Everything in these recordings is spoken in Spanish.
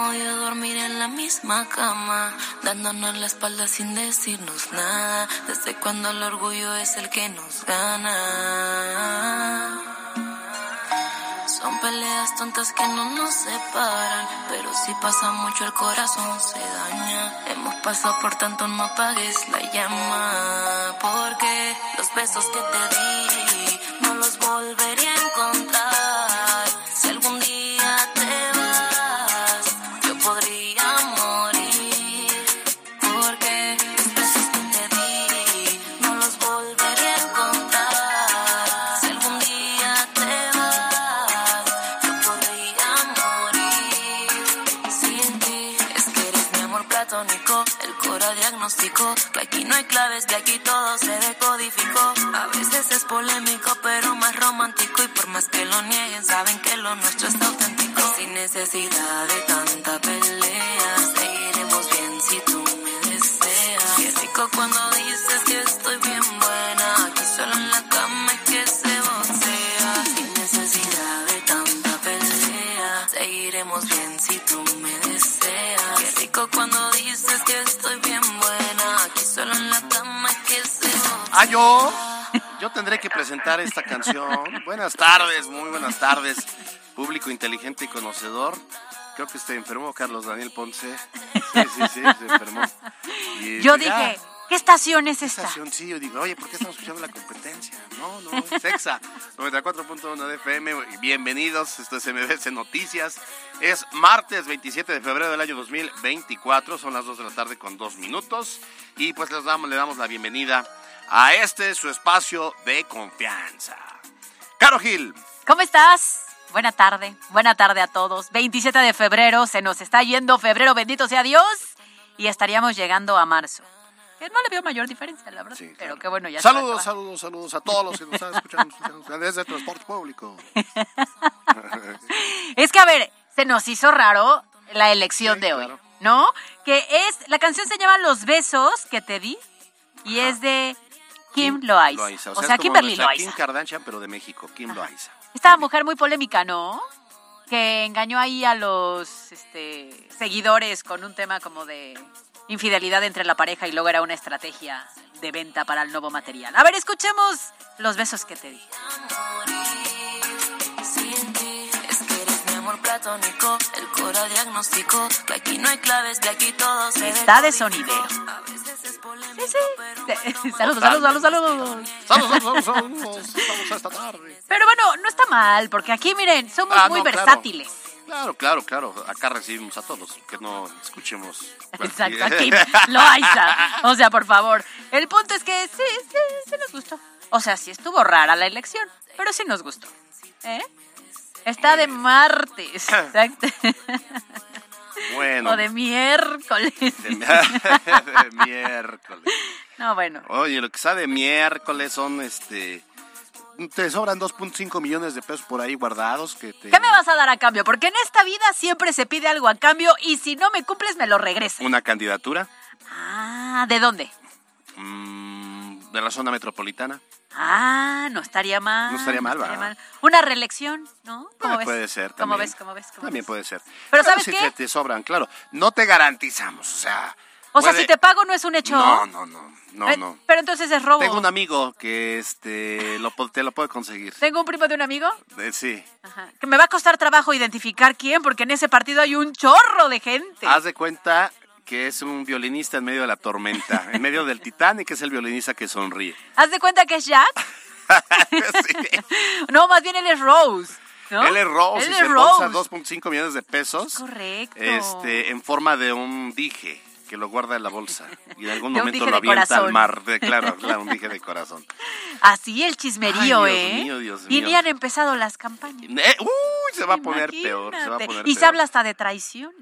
Cómo odio dormir en la misma cama, dándonos la espalda sin decirnos nada, desde cuando el orgullo es el que nos gana. Son peleas tontas que no nos separan, pero si pasa mucho el corazón se daña. Hemos pasado por tanto, no apagues la llama, porque los besos que te di no los volvería que aquí no hay claves, que aquí todo se decodificó. A veces es polémico, pero más romántico y por más que lo nieguen, saben que lo nuestro es auténtico. Sin necesidad de tanta pelea, seguiremos bien si tú me deseas. Qué rico cuando Ah, yo. Yo tendré que presentar esta canción. Buenas tardes, muy buenas tardes, público inteligente y conocedor. Creo que está enfermo Carlos Daniel Ponce. Sí, sí, sí, se enfermó. Y, yo dije, ¿Qué estación es esta? Estación, sí, yo digo, oye, ¿por qué estamos escuchando la competencia? No, no, es EXA, 94.1 de FM. Bienvenidos, esto es MBC Noticias. Es martes 27 de febrero del año 2024, son las 2 de la tarde con 2 minutos. Y pues les damos, le damos la bienvenida a este, su espacio de confianza. Caro Gil. ¿Cómo estás? Buena tarde, buena tarde a todos. 27 de febrero, se nos está yendo febrero, bendito sea Dios. Y estaríamos llegando a marzo. No le veo mayor diferencia, la verdad. Sí, Pero qué bueno, ya Saludos, saludos, saludos a todos los que nos están escuchando desde el transporte público. es que, a ver, se nos hizo raro la elección de hoy, ¿no? Que es, la canción se llama Los besos que te di y es de Kim, Loaiza. O, sea, Kimberly Loaiza. Kim Kardashian, pero de México, Kim Loaiza. Esta mujer muy polémica, ¿no? Que engañó ahí a los este, seguidores con un tema como de infidelidad entre la pareja y luego era una estrategia de venta para el nuevo material. A ver, escuchemos los besos que te di. platónico, el cora diagnóstico, que aquí no hay claves, que aquí todo se Está de sonidero. Saludos, saludos, saludos, saludos. Saludos, saludos, saludos. Estamos esta tarde. Pero bueno, no está mal, porque aquí, miren, somos ah, muy versátiles. Claro, claro, claro. Acá recibimos a todos, que no escuchemos. Exacto, aquí lo hay. O sea, por favor. El punto es que sí, sí, sí nos gustó. O sea, sí estuvo rara la elección, pero sí nos gustó. ¿Eh? Está de martes. Exacto. Bueno. O de miércoles. De, de miércoles. No, bueno. Oye, lo que de miércoles son este te sobran 2.5 millones de pesos por ahí guardados. Que te... ¿Qué me vas a dar a cambio? Porque en esta vida siempre se pide algo a cambio y si no me cumples me lo regresas. ¿Una candidatura? Ah, ¿de dónde? Mm, de la zona metropolitana. Ah, no estaría mal. No estaría mal, no Una reelección, ¿no? ¿Cómo ves? Puede ser también. ¿Cómo ves? ¿Cómo ves? también puede ser. Pero ¿sabes si qué? te sobran, claro. No te garantizamos, o sea... O sea, si te pago no es un hecho. No, no, no. No, eh, no. Pero entonces es robo. Tengo un amigo que este lo, te lo puede conseguir. ¿Tengo un primo de un amigo? Eh, sí. Ajá. Que me va a costar trabajo identificar quién, porque en ese partido hay un chorro de gente. Haz de cuenta que es un violinista en medio de la tormenta, en medio del Titanic, es el violinista que sonríe. ¿Haz de cuenta que es Jack? sí. No, más bien él es Rose. ¿No? Él es Rose y Él se es embolsa Rose. 2.5 millones de pesos. Correcto. Este, en forma de un dije que lo guarda en la bolsa y en algún momento lo avienta al mar. De, claro, claro, un dije de corazón. Así el chismerío, Ay, Dios ¿eh? mío, Dios y ni han empezado las campañas. Eh, uy, se va a poner peor. Se va a Imagínate. poner y se habla hasta de traición.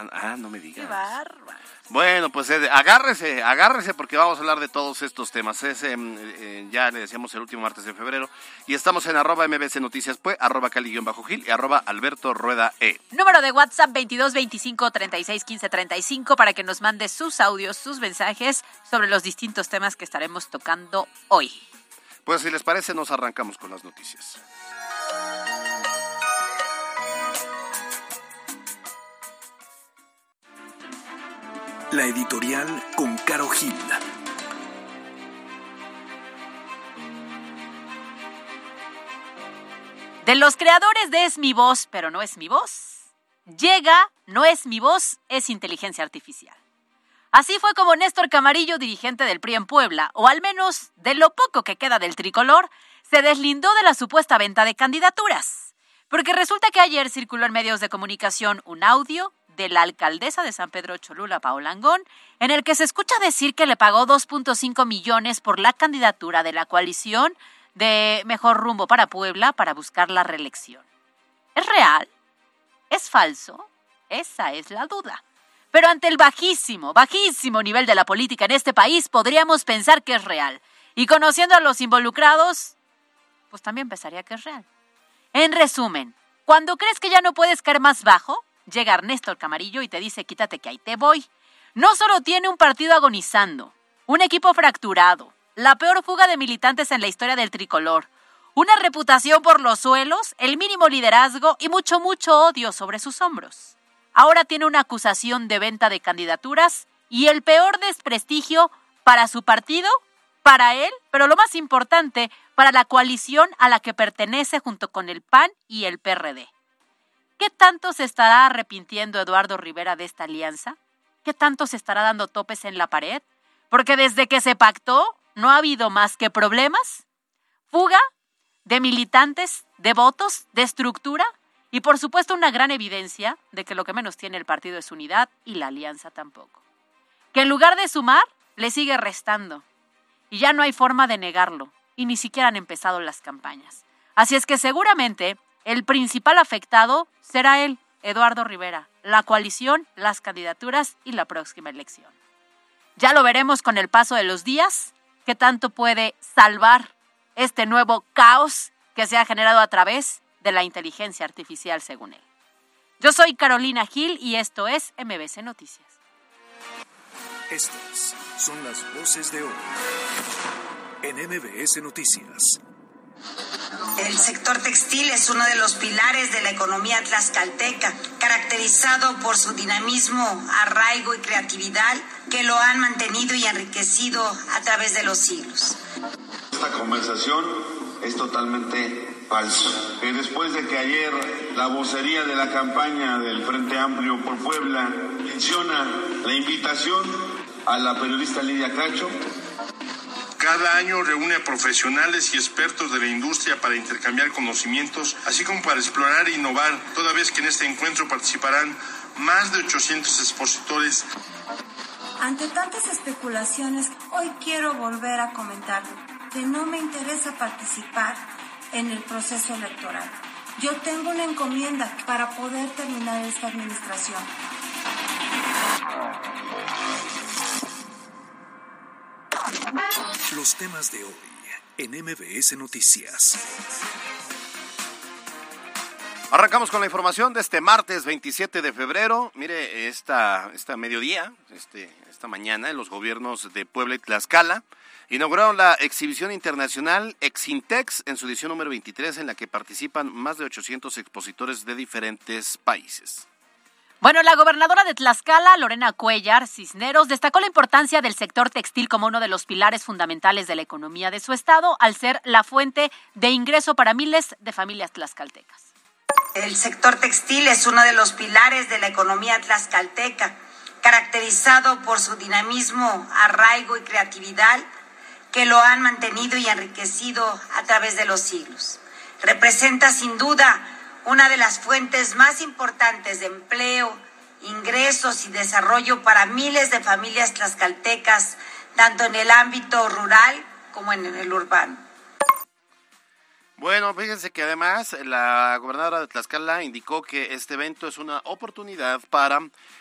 Ah, ah, no me Qué digas. bárbaro. Bueno, pues eh, agárrese, agárrese porque vamos a hablar de todos estos temas. Es, eh, eh, ya le decíamos el último martes de febrero y estamos en arroba mbc noticias pues, arroba cali-gil y arroba alberto rueda e. Número de WhatsApp 22 25 36 15 35 para que nos mande sus audios, sus mensajes sobre los distintos temas que estaremos tocando hoy. Pues si les parece nos arrancamos con las noticias. La editorial con Caro Gil. De los creadores de Es mi voz, pero no es mi voz, llega, no es mi voz, es inteligencia artificial. Así fue como Néstor Camarillo, dirigente del PRI en Puebla, o al menos de lo poco que queda del tricolor, se deslindó de la supuesta venta de candidaturas. Porque resulta que ayer circuló en medios de comunicación un audio de la alcaldesa de San Pedro Cholula, Paola Angón, en el que se escucha decir que le pagó 2.5 millones por la candidatura de la coalición de Mejor Rumbo para Puebla para buscar la reelección. ¿Es real? ¿Es falso? Esa es la duda. Pero ante el bajísimo, bajísimo nivel de la política en este país, podríamos pensar que es real. Y conociendo a los involucrados, pues también pensaría que es real. En resumen, cuando crees que ya no puedes caer más bajo, llega Ernesto el Camarillo y te dice quítate que ahí te voy. No solo tiene un partido agonizando, un equipo fracturado, la peor fuga de militantes en la historia del tricolor, una reputación por los suelos, el mínimo liderazgo y mucho, mucho odio sobre sus hombros. Ahora tiene una acusación de venta de candidaturas y el peor desprestigio para su partido, para él, pero lo más importante, para la coalición a la que pertenece junto con el PAN y el PRD. ¿Qué tanto se estará arrepintiendo Eduardo Rivera de esta alianza? ¿Qué tanto se estará dando topes en la pared? Porque desde que se pactó no ha habido más que problemas, fuga de militantes, de votos, de estructura y por supuesto una gran evidencia de que lo que menos tiene el partido es unidad y la alianza tampoco. Que en lugar de sumar, le sigue restando. Y ya no hay forma de negarlo, y ni siquiera han empezado las campañas. Así es que seguramente el principal afectado será él, Eduardo Rivera, la coalición, las candidaturas y la próxima elección. Ya lo veremos con el paso de los días, qué tanto puede salvar este nuevo caos que se ha generado a través de la inteligencia artificial, según él. Yo soy Carolina Gil y esto es MBC Noticias. Estas son las voces de hoy en MBS Noticias. El sector textil es uno de los pilares de la economía tlaxcalteca, caracterizado por su dinamismo, arraigo y creatividad que lo han mantenido y enriquecido a través de los siglos. Esta conversación es totalmente falso. Que después de que ayer la vocería de la campaña del Frente Amplio por Puebla menciona la invitación a la periodista Lidia Cacho, Cada año reúne a profesionales y expertos de la industria para intercambiar conocimientos, así como para explorar e innovar, toda vez que en este encuentro participarán más de 800 expositores. Ante tantas especulaciones, hoy quiero volver a comentar que no me interesa participar en el proceso electoral. Yo tengo una encomienda para poder terminar esta administración. Los temas de hoy en MBS Noticias. Arrancamos con la información de este martes 27 de febrero. Mire, esta, esta mediodía, este, esta mañana, los gobiernos de Puebla y Tlaxcala inauguraron la exhibición internacional Exintex en su edición número 23, en la que participan más de 800 expositores de diferentes países. Bueno, la gobernadora de Tlaxcala, Lorena Cuellar Cisneros, destacó la importancia del sector textil como uno de los pilares fundamentales de la economía de su estado, al ser la fuente de ingreso para miles de familias tlaxcaltecas. El sector textil es uno de los pilares de la economía tlaxcalteca, caracterizado por su dinamismo, arraigo y creatividad que lo han mantenido y enriquecido a través de los siglos. Representa sin duda una de las fuentes más importantes de empleo, ingresos y desarrollo para miles de familias tlaxcaltecas, tanto en el ámbito rural como en el urbano. Bueno, fíjense que además la gobernadora de Tlaxcala indicó que este evento es una oportunidad para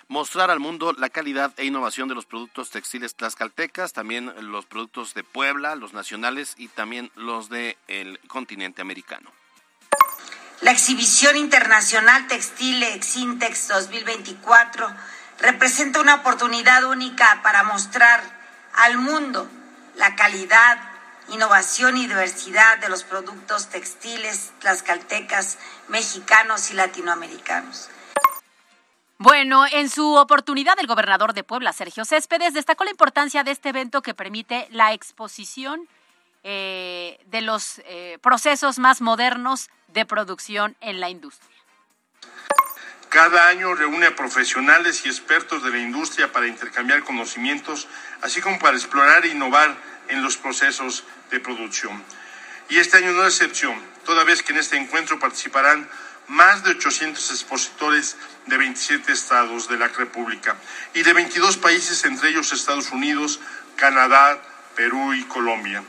mostrar al mundo la calidad e innovación de los productos textiles tlaxcaltecas, también los productos de Puebla, los nacionales y también los del continente americano. La exhibición internacional textil Exintex 2024 representa una oportunidad única para mostrar al mundo la calidad, innovación y diversidad de los productos textiles tlaxcaltecas, mexicanos y latinoamericanos. Bueno, en su oportunidad, el gobernador de Puebla, Sergio Céspedes, destacó la importancia de este evento que permite la exposición eh, de los eh, procesos más modernos de producción en la industria. Cada año reúne a profesionales y expertos de la industria para intercambiar conocimientos, así como para explorar e innovar en los procesos de producción. Y este año no es excepción, toda vez que en este encuentro participarán más de 800 expositores de 27 estados de la República y de 22 países, entre ellos Estados Unidos, Canadá, Perú y Colombia.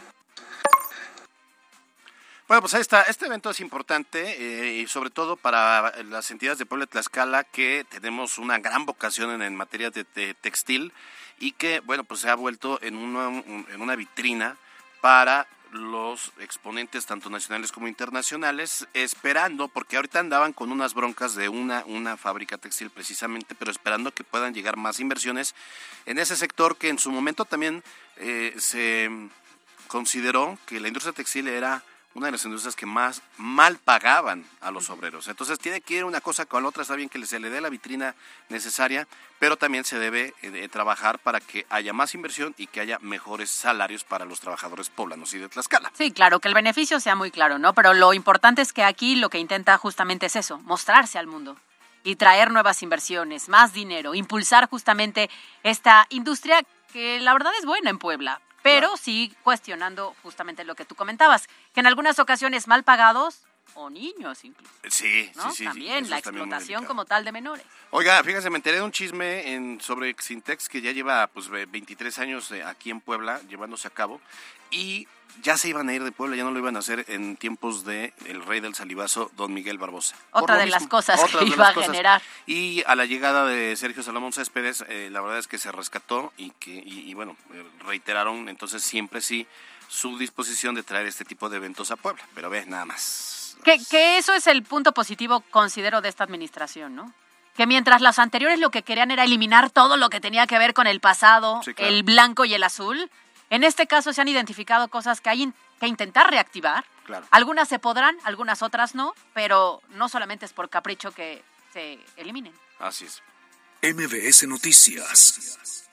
Bueno, pues está. Este evento es importante eh, y sobre todo para las entidades de Puebla de Tlaxcala que tenemos una gran vocación en, materia de, textil y que, bueno, pues se ha vuelto en una, en una vitrina para los exponentes tanto nacionales como internacionales esperando porque ahorita andaban con unas broncas de una una fábrica textil precisamente pero esperando que puedan llegar más inversiones en ese sector que en su momento también eh, se consideró que la industria textil era una de las industrias que más mal pagaban a los obreros. Entonces tiene que ir una cosa con la otra, está bien que se le dé la vitrina necesaria, pero también se debe eh, trabajar para que haya más inversión y que haya mejores salarios para los trabajadores poblanos y de Tlaxcala. Sí, claro, que el beneficio sea muy claro, ¿no? Pero lo importante es que aquí lo que intenta justamente es eso, mostrarse al mundo y traer nuevas inversiones, más dinero, impulsar justamente esta industria que la verdad es buena en Puebla, pero sí cuestionando justamente lo que tú comentabas, que en algunas ocasiones mal pagados o niños incluso. Sí, sí, sí. También la explotación como tal de menores. Oiga, fíjese, me enteré de un chisme en, sobre Xintex que ya lleva pues 23 años eh, aquí en Puebla llevándose a cabo y ya se iban a ir de Puebla, ya no lo iban a hacer en tiempos de el rey del salivazo, don Miguel Barbosa. Otra de las cosas que iba a generar. Y a la llegada de Sergio Salomón Céspedes, eh, la verdad es que se rescató y que, y, bueno, eh, reiteraron entonces siempre sí su disposición de traer este tipo de eventos a Puebla. Pero ves, nada más. Que, que eso es el punto positivo, considero, de esta administración, ¿no? que mientras las anteriores lo que querían era eliminar todo lo que tenía que ver con el pasado, el blanco y el azul, en este caso se han identificado cosas que hay que intentar reactivar. Algunas se podrán, algunas otras no, pero no solamente es por capricho que se eliminen. Así es. MBS Noticias.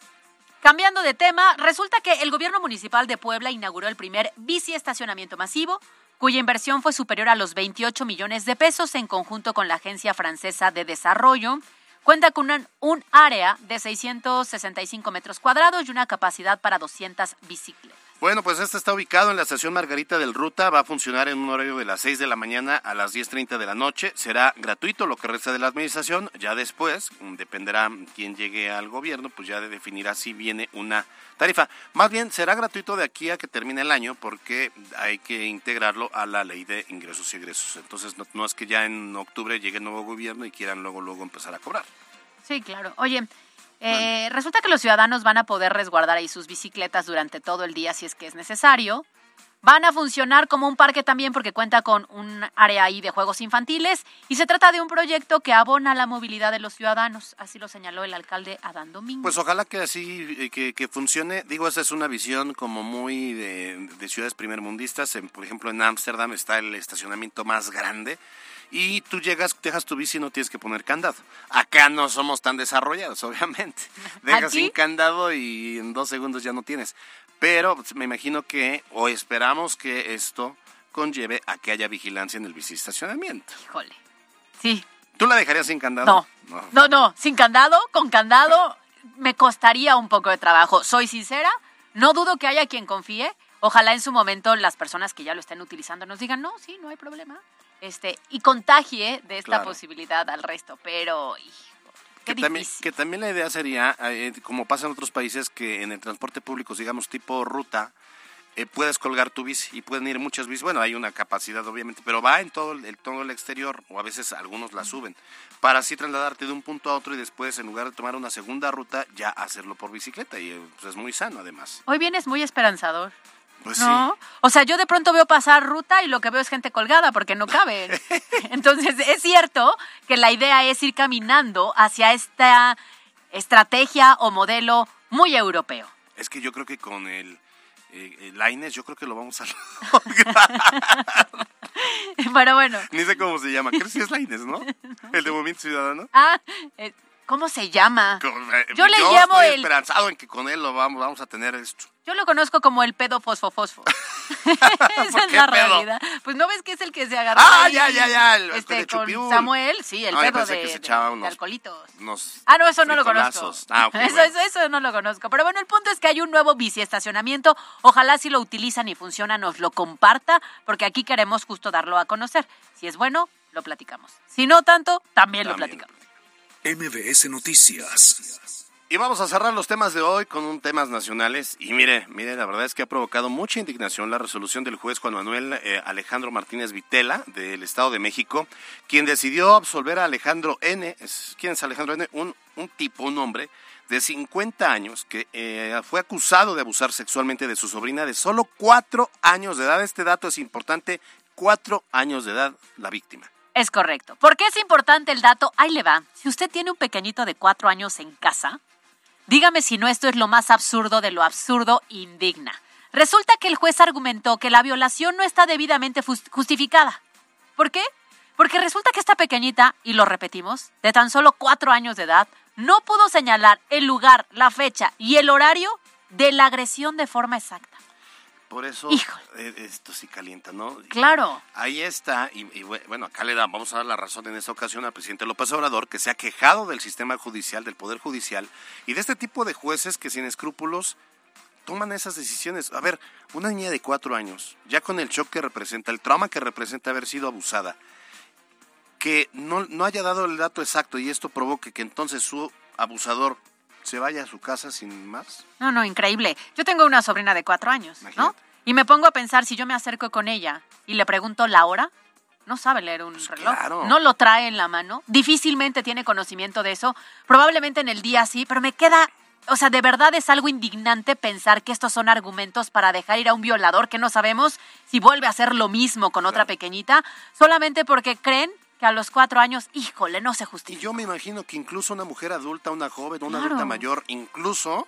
Cambiando de tema, resulta que el gobierno municipal de Puebla inauguró el primer bici estacionamiento masivo, cuya inversión fue superior a los 28 millones de pesos en conjunto con la Agencia Francesa de Desarrollo Cuenta con un, área de 665 metros cuadrados y una capacidad para 200 bicicletas. Bueno, pues este está ubicado en la estación Margarita del Ruta, va a funcionar en un horario de las 6 de la mañana a las 10.30 de la noche, será gratuito lo que resta de la administración, ya después, dependerá quién llegue al gobierno, pues ya definirá si viene una tarifa. Más bien será gratuito de aquí a que termine el año porque hay que integrarlo a la ley de ingresos y egresos. Entonces no, es que ya en octubre llegue el nuevo gobierno y quieran luego luego empezar a cobrar. Sí, claro. Oye, eh, resulta que los ciudadanos van a poder resguardar ahí sus bicicletas durante todo el día si es que es necesario. Van a funcionar como un parque también porque cuenta con un área ahí de juegos infantiles y se trata de un proyecto que abona la movilidad de los ciudadanos, así lo señaló el alcalde Adán Domingo. Pues ojalá que así, eh, que, que funcione. Digo, esa es una visión como muy de, de ciudades primermundistas. por ejemplo, en Ámsterdam está el estacionamiento más grande y tú llegas, dejas tu bici y no tienes que poner candado. Acá no somos tan desarrollados, obviamente. Dejas sin candado y en dos segundos ya no tienes. Pero pues, me imagino que, o esperamos que esto conlleve a que haya vigilancia en el estacionamiento. Híjole. Sí. ¿Tú la dejarías sin candado? No. No, no, sin candado, con candado me costaría un poco de trabajo. Soy sincera, no dudo que haya quien confíe. Ojalá en su momento las personas que ya lo estén utilizando nos digan, no, sí, no hay problema. Este, y contagie de esta Claro. posibilidad al resto. Pero, hijo, qué Que también, que también la idea sería, eh, como pasa en otros países, que en el transporte público, digamos, tipo ruta, eh, puedes colgar tu bici y pueden ir muchas bicis. Bueno, hay una capacidad, obviamente, pero va en todo el, el- todo el exterior, o a veces algunos la suben, para así trasladarte de un punto a otro y después, en lugar de tomar una segunda ruta, ya hacerlo por bicicleta. Y eh, pues, es muy sano, además. Hoy vienes muy esperanzador. Pues ¿No? O sea, yo de pronto veo pasar ruta y lo que veo es gente colgada porque no caben. Entonces, es cierto que la idea es ir caminando hacia esta estrategia o modelo muy europeo. sí. Es que yo creo que con el, eh, el Laines, yo creo que lo vamos a lograr. Pero bueno. Ni sé cómo se llama. Creo que sí es Laines, ¿no? El de Movimiento Ciudadano. Ah, eh, ¿cómo se llama? Con- eh, Yo le llamo estoy el- esperanzado en que con él lo vamos, vamos a tener esto. Yo lo conozco como el pedo fosfofosfo. Esa es la pedo? realidad. Pues no ves que es el que se agarró Ah, ahí, ya, ya, ya, el- este, de con. Samuel, sí, el No, yo pedo de, que se de- echaba de unos- alcoholitos. Unos Ah, no, eso no lo conozco. Ah, ok, eso, bueno. eso, eso no lo conozco. Pero bueno, el punto es que hay un nuevo biciestacionamiento. Ojalá si lo utilizan y funciona nos lo comparta, porque aquí queremos justo darlo a conocer. Si es bueno, lo platicamos. Si no tanto, también, lo platicamos. MBS Noticias. Y vamos a cerrar los temas de hoy con un temas nacionales. Y mire, mire, la verdad es que ha provocado mucha indignación la resolución del juez Juan Manuel eh, Alejandro Martínez Vitela del Estado de México, quien decidió absolver a Alejandro N. ¿Quién es Alejandro N? Un, un tipo, un hombre de 50 años que eh, fue acusado de abusar sexualmente de su sobrina de solo cuatro años de edad. Este dato es importante, cuatro años de edad la víctima. Es correcto. ¿Por qué es importante el dato? Ahí le va. Si usted tiene un pequeñito de cuatro años en casa, dígame si no esto es lo más absurdo de lo absurdo indigna. Resulta que el juez argumentó que la violación no está debidamente justificada. ¿Por qué? Porque resulta que esta pequeñita, y lo repetimos, de tan solo cuatro años de edad, no pudo señalar el lugar, la fecha y el horario de la agresión de forma exacta. Por eso Híjole. eh, esto sí calienta, ¿no? Claro. Ahí está, y, y bue- bueno, acá le da, vamos a dar la razón en esta ocasión al presidente López Obrador, que se ha quejado del sistema judicial, del Poder Judicial, y de este tipo de jueces que sin escrúpulos toman esas decisiones. A ver, una niña de cuatro años, ya con el shock que representa, el trauma que representa haber sido abusada, que no, no haya dado el dato exacto y esto provoque que entonces su abusador se vaya a su casa sin más. No, no, increíble. Yo tengo una sobrina de cuatro años, ¿no? Y me pongo a pensar, si yo me acerco con ella y le pregunto la hora, no sabe leer un reloj, Pues claro. no lo trae en la mano, difícilmente tiene conocimiento de eso, probablemente en el día sí, pero me queda, o sea, de verdad es algo indignante pensar que estos son argumentos para dejar ir a un violador que no sabemos si vuelve a hacer lo mismo con otra pequeñita, solamente porque creen que a los cuatro años, híjole, no se Y justifica. yo me imagino que incluso una mujer adulta, una joven, una Claro. adulta mayor, incluso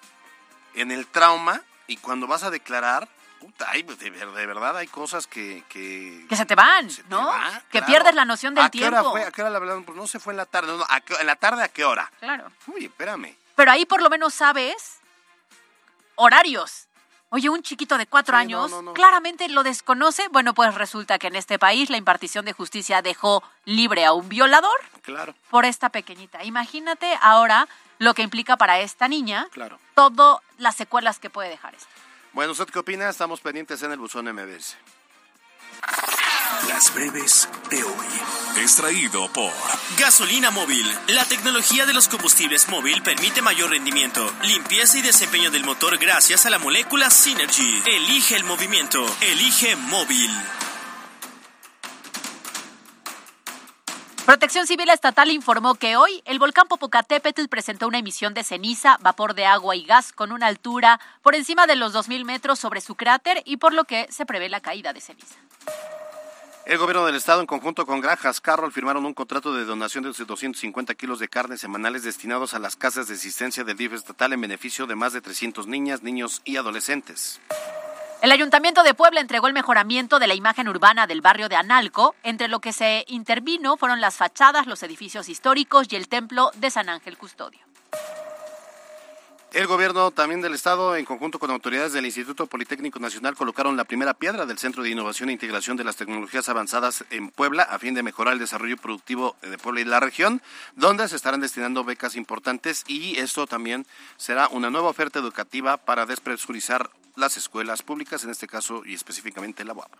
en el trauma y cuando vas a declarar, puta, ay, pues, de, ver- de verdad hay cosas que... Que, Que se te van, se te ¿no? va, que claro. pierdes la noción del ¿A qué hora tiempo. fue? ¿A qué hora la hablaron? Pues no se fue en la tarde. No, no, ¿a qué- ¿En la tarde a qué hora? Claro. Uy, espérame. Pero ahí por lo menos sabes horarios. Oye, un chiquito de cuatro Sí, años no, no, no. claramente lo desconoce. Bueno, pues resulta que en este país la impartición de justicia dejó libre a un violador Claro, por esta pequeñita. Imagínate ahora lo que implica para esta niña claro. todas las secuelas que puede dejar esto. Bueno, ¿usted qué opina? Estamos pendientes en el buzón MBS. Las breves de hoy. Extraído por Gasolina móvil. La tecnología de los combustibles móvil permite mayor rendimiento, limpieza y desempeño del motor gracias a la molécula Synergy. Elige el movimiento. Elige móvil. Protección Civil Estatal informó que hoy el volcán Popocatépetl presentó una emisión de ceniza, vapor de agua y gas con una altura por encima de los 2.000 metros sobre su cráter y por lo que se prevé la caída de ceniza. El gobierno del estado, en conjunto con Granjas Carroll, firmaron un contrato de donación de 250 kilos de carne semanales destinados a las casas de asistencia del DIF estatal en beneficio de más de 300 niñas, niños y adolescentes. El Ayuntamiento de Puebla entregó el mejoramiento de la imagen urbana del barrio de Analco. Entre lo que se intervino fueron las fachadas, los edificios históricos y el templo de San Ángel Custodio. El gobierno también del estado, en conjunto con autoridades del Instituto Politécnico Nacional, colocaron la primera piedra del Centro de Innovación e Integración de las Tecnologías Avanzadas en Puebla, a fin de mejorar el desarrollo productivo de Puebla y la región, donde se estarán destinando becas importantes y esto también será una nueva oferta educativa para despresurizar las escuelas públicas, en este caso y específicamente la UAP.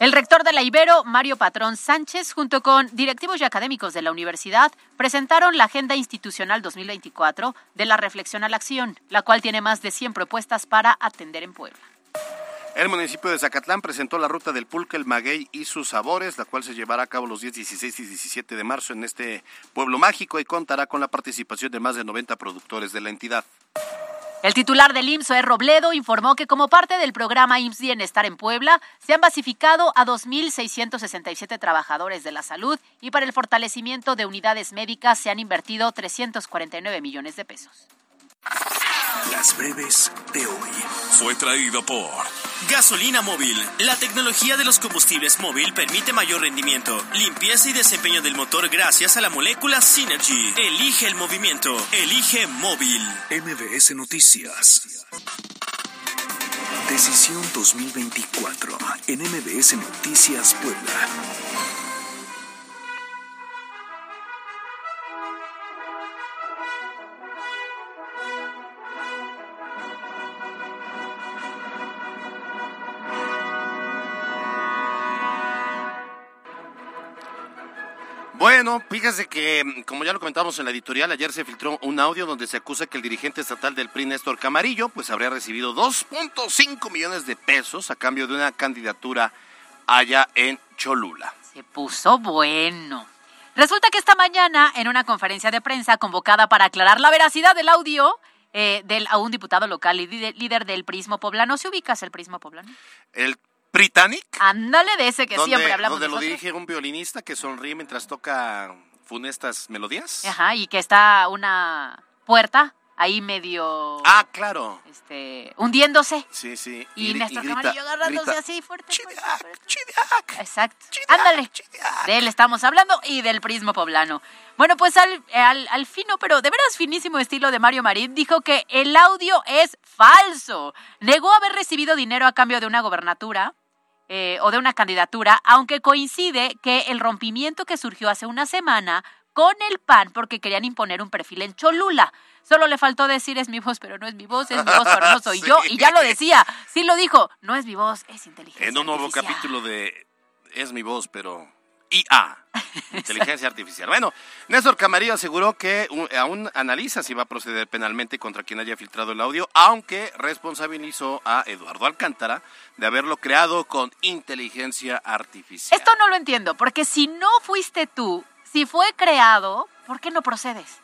El rector de la Ibero, Mario Patrón Sánchez, junto con directivos y académicos de la universidad, presentaron la Agenda Institucional 2024 de la Reflexión a la Acción, la cual tiene más de 100 propuestas para atender en Puebla. El municipio de Zacatlán presentó la ruta del pulque, el maguey y sus sabores, la cual se llevará a cabo los días 16 y 17 de marzo en este pueblo mágico y contará con la participación de más de 90 productores de la entidad. El titular del IMSS, E. Robledo, informó que como parte del programa IMSS Bienestar en Puebla, se han basificado a 2.667 trabajadores de la salud y para el fortalecimiento de unidades médicas se han invertido 349 millones de pesos. Las breves de hoy. Fue traído por Gasolina Móvil. La tecnología de los combustibles móvil permite mayor rendimiento, limpieza y desempeño del motor gracias a la molécula Synergy. Elige el movimiento. Elige móvil. MBS Noticias. Decisión 2024 en MBS Noticias Puebla. Bueno, fíjese que, como ya lo comentamos en la editorial, ayer se filtró un audio donde se acusa que el dirigente estatal del PRI, Néstor Camarillo, pues habría recibido 2.5 millones de pesos a cambio de una candidatura allá en Cholula. Se puso bueno. Resulta que esta mañana, en una conferencia de prensa convocada para aclarar la veracidad del audio eh, del, a un diputado local y líder, líder del Prismo Poblano, ¿se ubicas el Prismo Poblano? El Britannic, Ándale de ese que donde, siempre hablamos donde lo dirige un violinista que sonríe mientras toca funestas melodías. Ajá, y que está una puerta ahí medio Ah, claro. este, hundiéndose. Sí, sí. Y, Néstor grita- Camarillo agarrándose así fuerte. "Chidiac, fuerte. chidiac". Exacto. Chidiac, Ándale. De él estamos hablando y del prismo poblano. Bueno, pues al, al, al fino, pero de veras finísimo estilo de Mario Marín, dijo que el audio es falso. Negó haber recibido dinero a cambio de una gobernatura eh, o de una candidatura, aunque coincide que el rompimiento que surgió hace una semana con el PAN porque querían imponer un perfil en Cholula. Solo le faltó decir es mi voz, pero no es mi voz, es mi voz, pero no soy Sí. yo. Y ya lo decía, sí lo dijo, no es mi voz, es inteligencia. En un nuevo artificial. capítulo de Es mi voz, pero IA, inteligencia artificial. Bueno, Néstor Camarillo aseguró que aún analiza si va a proceder penalmente contra quien haya filtrado el audio, aunque responsabilizó a Eduardo Alcántara de haberlo creado con inteligencia artificial. Esto no lo entiendo, porque si no fuiste tú, si fue creado, ¿por qué no procedes?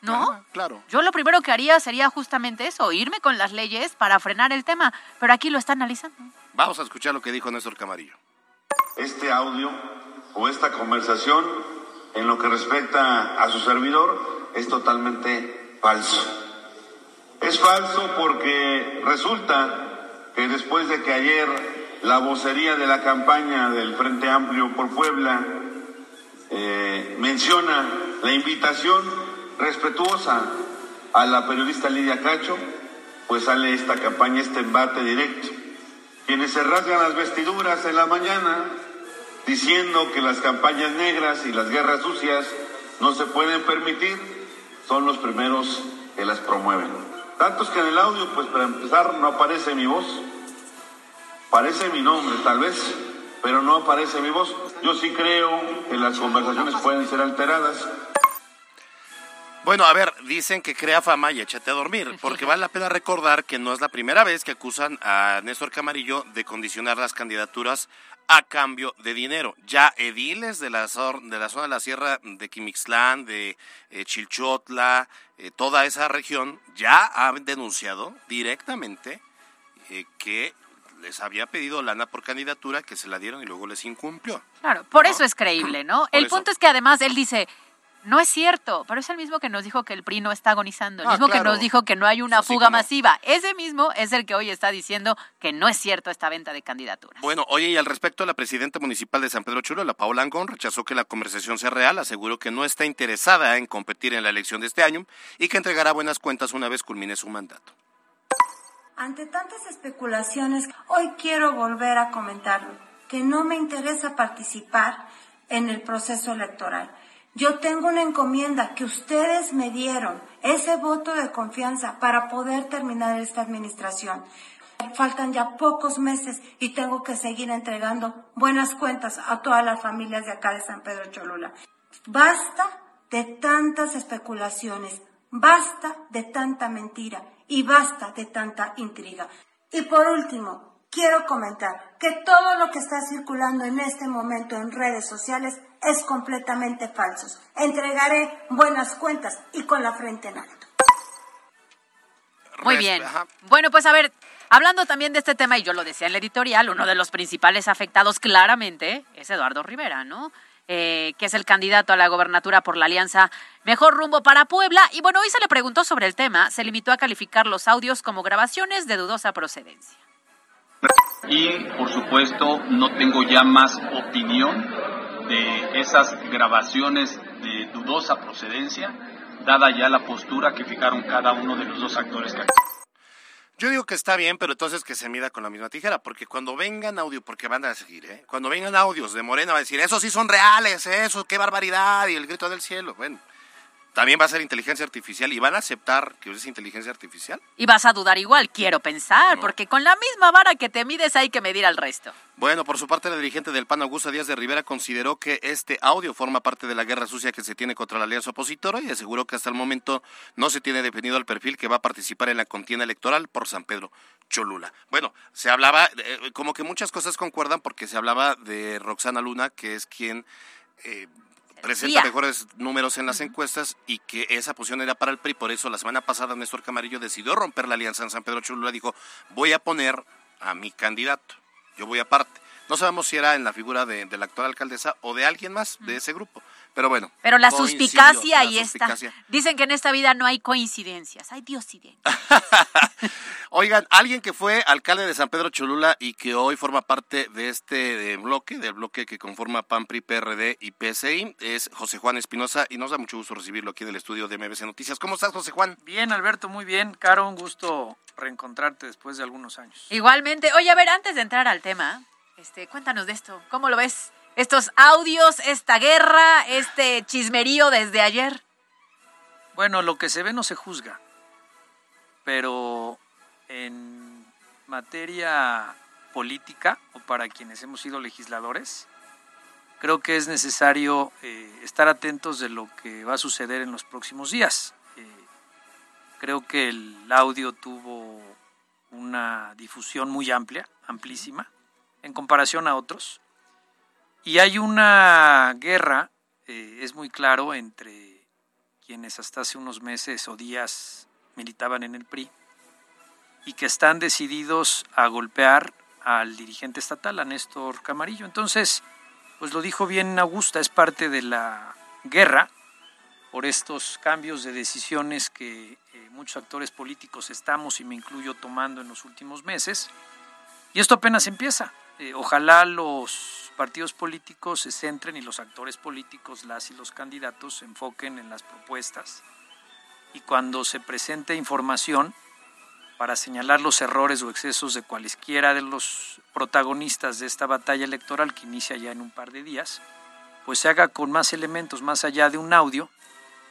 ¿No? Ah, claro. Yo lo primero que haría sería justamente eso, irme con las leyes para frenar el tema, pero aquí lo está analizando. Vamos a escuchar lo que dijo Néstor Camarillo. este audio o esta conversación en lo que respecta a su servidor es totalmente falso. Es falso porque resulta que después de que ayer la vocería de la campaña del Frente Amplio por Puebla eh, menciona la invitación respetuosa a la periodista Lidia Cacho, pues sale esta campaña, este embate directo quienes se rasgan las vestiduras en la mañana diciendo que las campañas negras y las guerras sucias no se pueden permitir, son los primeros que las promueven. Tantos que en el audio, pues para empezar, no aparece mi voz, parece mi nombre tal vez, pero no aparece mi voz. Yo sí creo que las conversaciones pueden ser alteradas, Bueno, a ver, dicen que crea fama y échate a dormir, porque vale la pena recordar que no es la primera vez que acusan a Néstor Camarillo de condicionar las candidaturas a cambio de dinero. Ya ediles de la, de la zona de la sierra de Quimixlán, de eh, Chilchotla, eh, toda esa región, ya han denunciado directamente eh, que les había pedido lana por candidatura, que se la dieron y luego les incumplió. Claro, por ¿No? eso es creíble, ¿no? Por el eso. punto es que además él dice, no es cierto, pero es el mismo que nos dijo que el PRI no está agonizando, el Ah, mismo que nos dijo que no hay una fuga como- masiva. Ese mismo es el que hoy está diciendo que no es cierto esta venta de candidaturas. Bueno, oye, y al respecto, la presidenta municipal de San Pedro Chulo, la Paola Angón, rechazó que la conversación sea real, aseguró que no está interesada en competir en la elección de este año y que entregará buenas cuentas una vez culmine su mandato. Ante tantas especulaciones, hoy quiero volver a comentarlo, que no me interesa participar en el proceso electoral. Yo tengo una encomienda que ustedes me dieron, ese voto de confianza para poder terminar esta administración. Faltan ya pocos meses y tengo que seguir entregando buenas cuentas a todas las familias de acá de San Pedro Cholula. Basta de tantas especulaciones, basta de tanta mentira y basta de tanta intriga. Y por último, quiero comentar que todo lo que está circulando en este momento en redes sociales es completamente falso. Entregaré buenas cuentas y con la frente en alto. Muy bien. Bueno, pues a ver, hablando también de este tema, y yo lo decía en la editorial, uno de los principales afectados claramente es Eduardo Rivera, ¿no? Eh, que es el candidato a la gobernatura por la alianza Mejor Rumbo para Puebla. Y bueno, hoy se le preguntó sobre el tema, se limitó a calificar los audios como grabaciones de dudosa procedencia. Y por supuesto, no tengo ya más opinión de esas grabaciones de dudosa procedencia dada ya la postura que fijaron cada uno de los dos actores que yo digo que está bien, pero entonces que se mida con la misma tijera, porque cuando vengan audio, porque van a seguir, ¿eh? Cuando vengan audios de Morena va a decir, esos sí son reales, eso, qué barbaridad, y el grito del cielo. Bueno, también va a ser inteligencia artificial y van a aceptar que es inteligencia artificial. Y vas a dudar igual, quiero pensar, porque con la misma vara que te mides hay que medir al resto. Bueno, por su parte, la dirigente del PAN, Augusta Díaz de Rivera, consideró que este audio forma parte de la guerra sucia que se tiene contra la alianza opositora y aseguró que hasta el momento no se tiene definido el perfil que va a participar en la contienda electoral por San Pedro Cholula. Bueno, se hablaba, eh, como que muchas cosas concuerdan porque se hablaba de Roxana Luna, que es quien... Eh, presenta mejores números en las encuestas y que esa posición era para el PRI. Por eso la semana pasada Néstor Camarillo decidió romper la alianza en San Pedro Cholula. Dijo, voy a poner a mi candidato, yo voy aparte. No sabemos si era en la figura de, de la actual alcaldesa o de alguien más de ese grupo. Pero bueno. Pero la suspicacia ahí está. Dicen que en esta vida no hay coincidencias, hay diosidencias. Oigan, alguien que fue alcalde de San Pedro Cholula y que hoy forma parte de este bloque, del bloque que conforma PAN, PRI, PRD y PSI, es José Juan Espinosa y nos da mucho gusto recibirlo aquí en el estudio de MBC Noticias. ¿Cómo estás, José Juan? Bien, Alberto, muy bien. Caro, un gusto reencontrarte después de algunos años. Igualmente. Oye, a ver, antes de entrar al tema, este, cuéntanos de esto. ¿Cómo lo ves? Estos audios, esta guerra, este chismerío desde ayer? Bueno, lo que se ve no se juzga, pero en materia política o para quienes hemos sido legisladores, creo que es necesario eh, estar atentos de lo que va a suceder en los próximos días. Eh, creo que el audio tuvo una difusión muy amplia, amplísima, en comparación a otros. Y hay una guerra, eh, es muy claro, entre quienes hasta hace unos meses o días militaban en el PRI y que están decididos a golpear al dirigente estatal, a Néstor Camarillo. Entonces, pues lo dijo bien Augusta, es parte de la guerra por estos cambios de decisiones que eh, muchos actores políticos estamos, y me incluyo, tomando en los últimos meses. Y esto apenas empieza. Eh, ojalá los partidos políticos se centren y los actores políticos, las y los candidatos, se enfoquen en las propuestas. Y cuando se presente información para señalar los errores o excesos de cualesquiera de los protagonistas de esta batalla electoral que inicia ya en un par de días, pues se haga con más elementos más allá de un audio,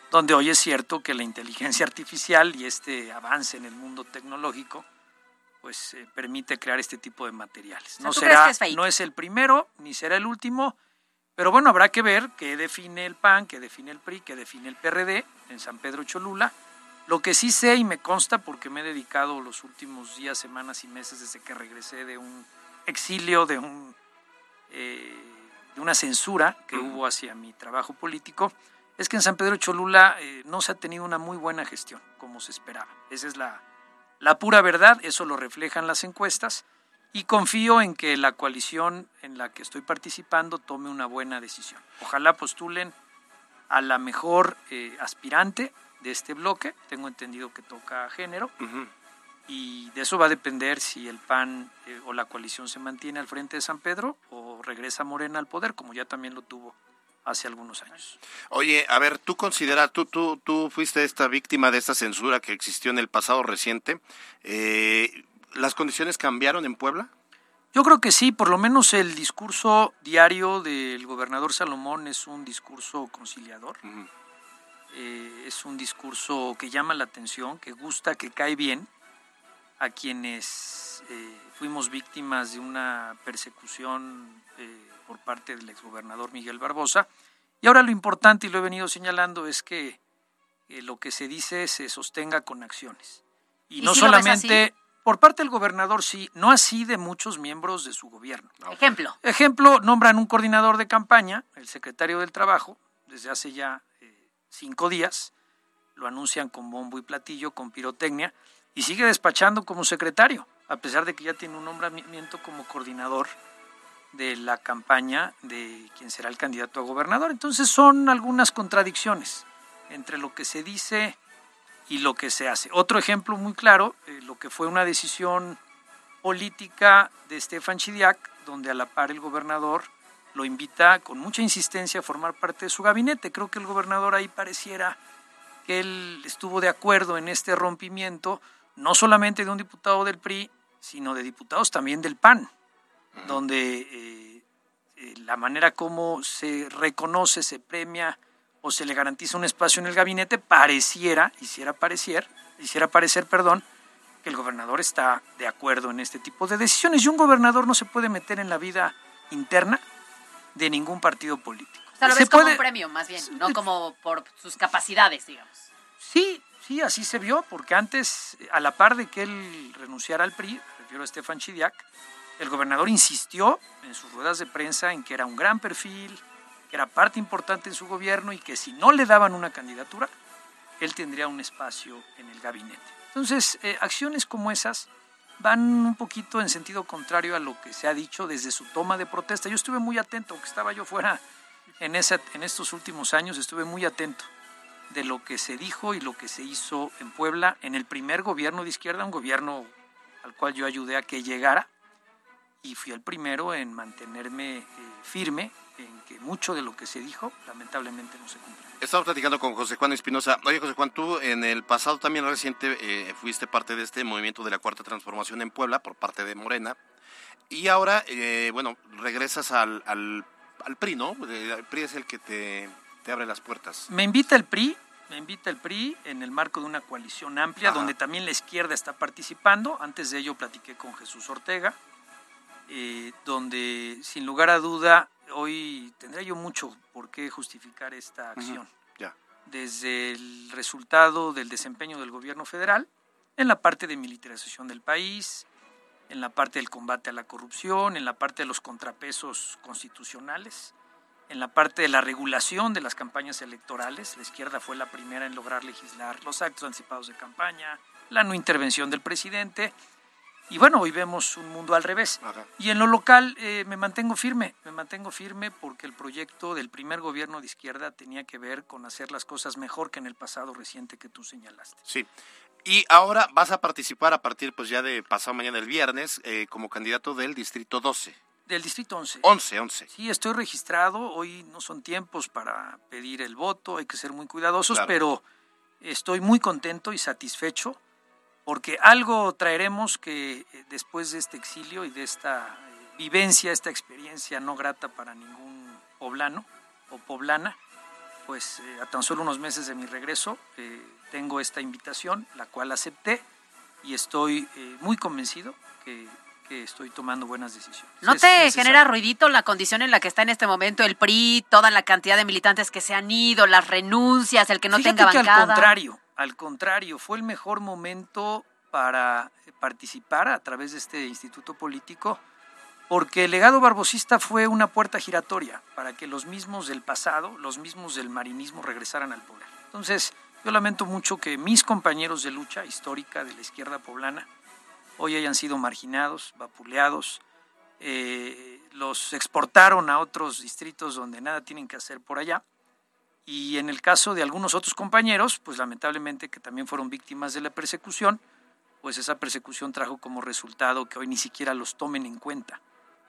donde hoy es cierto que la inteligencia artificial y este avance en el mundo tecnológico pues eh, permite crear este tipo de materiales. No será, no es el primero ni será el último, pero bueno, habrá que ver qué define el PAN, qué define el PRI, qué define el PRD en San Pedro Cholula. Lo que sí sé y me consta porque me he dedicado los últimos días, semanas y meses desde que regresé de un exilio, de un eh, de una censura que hubo hacia mi trabajo político, es que en San Pedro Cholula eh, no se ha tenido una muy buena gestión, como se esperaba. Esa es la, la pura verdad, eso lo reflejan las encuestas, y confío en que la coalición en la que estoy participando tome una buena decisión. Ojalá postulen a la mejor eh, aspirante de este bloque, tengo entendido que toca género, y de eso va a depender si el PAN eh, o la coalición se mantiene al frente de San Pedro o regresa Morena al poder, como ya también lo tuvo hace algunos años. Oye, a ver, tú consideras, tú, tú, tú fuiste esta víctima de esta censura que existió en el pasado reciente. Eh, ¿Las condiciones cambiaron en Puebla? Yo creo que sí, por lo menos el discurso diario del gobernador Salomón es un discurso conciliador. Eh, es un discurso que llama la atención, que gusta, que cae bien. a quienes eh, fuimos víctimas de una persecución eh, por parte del exgobernador Miguel Barbosa. Y ahora lo importante, y lo he venido señalando, es que eh, lo que se dice se sostenga con acciones. Y, ¿Y no si solamente por parte del gobernador, sí, no así de muchos miembros de su gobierno. Ejemplo. Ejemplo, nombran un coordinador de campaña, el secretario del Trabajo, desde hace ya eh, cinco días, lo anuncian con bombo y platillo, con pirotecnia, y sigue despachando como secretario, a pesar de que ya tiene un nombramiento como coordinador de la campaña de quien será el candidato a gobernador. Entonces son algunas contradicciones entre lo que se dice y lo que se hace. Otro ejemplo muy claro, eh, lo que fue una decisión política de Stefan Chidiac, donde a la par el gobernador lo invita con mucha insistencia a formar parte de su gabinete. Creo que el gobernador ahí pareciera que él estuvo de acuerdo en este rompimiento, no solamente de un diputado del PRI, sino de diputados también del PAN, donde eh, eh, la manera como se reconoce, se premia o se le garantiza un espacio en el gabinete pareciera, hiciera parecer, hiciera parecer, perdón, que el gobernador está de acuerdo en este tipo de decisiones. Y un gobernador no se puede meter en la vida interna de ningún partido político. O sea, lo Se ves como puede- un premio, más bien, no como por sus capacidades, digamos. Sí, sí, así se vio, porque antes, a la par de que él renunciara al PRI, me refiero a Estefan Chidiac, el gobernador insistió en sus ruedas de prensa en que era un gran perfil, que era parte importante en su gobierno y que si no le daban una candidatura, él tendría un espacio en el gabinete. Entonces, eh, acciones como esas van un poquito en sentido contrario a lo que se ha dicho desde su toma de protesta. Yo estuve muy atento, aunque estaba yo fuera en, estos últimos años, estuve muy atento de lo que se dijo y lo que se hizo en Puebla en el primer gobierno de izquierda, un gobierno al cual yo ayudé a que llegara y fui el primero en mantenerme eh, firme en que mucho de lo que se dijo lamentablemente no se cumplió. Estamos platicando con José Juan Espinosa. Oye, José Juan, tú en el pasado también reciente eh, fuiste parte de este movimiento de la Cuarta Transformación en Puebla por parte de Morena. Y ahora, eh, bueno, regresas al, al, al PRI, ¿no? El PRI es el que te, te abre las puertas. Me invita el PRI, me invita el PRI en el marco de una coalición amplia Ajá. donde también la izquierda está participando. Antes de ello platiqué con Jesús Ortega, eh, donde sin lugar a duda hoy tendría yo mucho por qué justificar esta acción. Ya. Desde el resultado del desempeño del gobierno federal, en la parte de militarización del país, en la parte del combate a la corrupción, en la parte de los contrapesos constitucionales, en la parte de la regulación de las campañas electorales. La izquierda fue la primera en lograr legislar los actos anticipados de campaña, la no intervención del presidente. Y bueno, hoy vemos un mundo al revés. Ajá. Y en lo local eh, me mantengo firme, me mantengo firme porque el proyecto del primer gobierno de izquierda tenía que ver con hacer las cosas mejor que en el pasado reciente que tú señalaste. Sí. Y ahora vas a participar a partir pues ya de pasado mañana el viernes eh, como candidato del Distrito 12. Del Distrito 11. 11, 11. Sí, estoy registrado. Hoy no son tiempos para pedir el voto, hay que ser muy cuidadosos, Claro. pero estoy muy contento y satisfecho porque algo traeremos que eh, después de este exilio y de esta eh, vivencia, esta experiencia no grata para ningún poblano o poblana, pues eh, a tan solo unos meses de mi regreso eh, tengo esta invitación, la cual acepté y estoy eh, muy convencido que, que estoy tomando buenas decisiones. ¿No Es te necesario. genera ruidito la condición en la que está en este momento el PRI, toda la cantidad de militantes que se han ido, las renuncias, el que no Fíjate tenga que bancada? al contrario, al contrario, fue el mejor momento para participar a través de este instituto político, porque el legado barbosista fue una puerta giratoria para que los mismos del pasado, los mismos del marinismo regresaran al poder. Entonces, yo lamento mucho que mis compañeros de lucha histórica de la izquierda poblana hoy hayan sido marginados, vapuleados, eh, los exportaron a otros distritos donde nada tienen que hacer por allá. Y en el caso de algunos otros compañeros, pues lamentablemente que también fueron víctimas de la persecución, pues esa persecución trajo como resultado que hoy ni siquiera los tomen en cuenta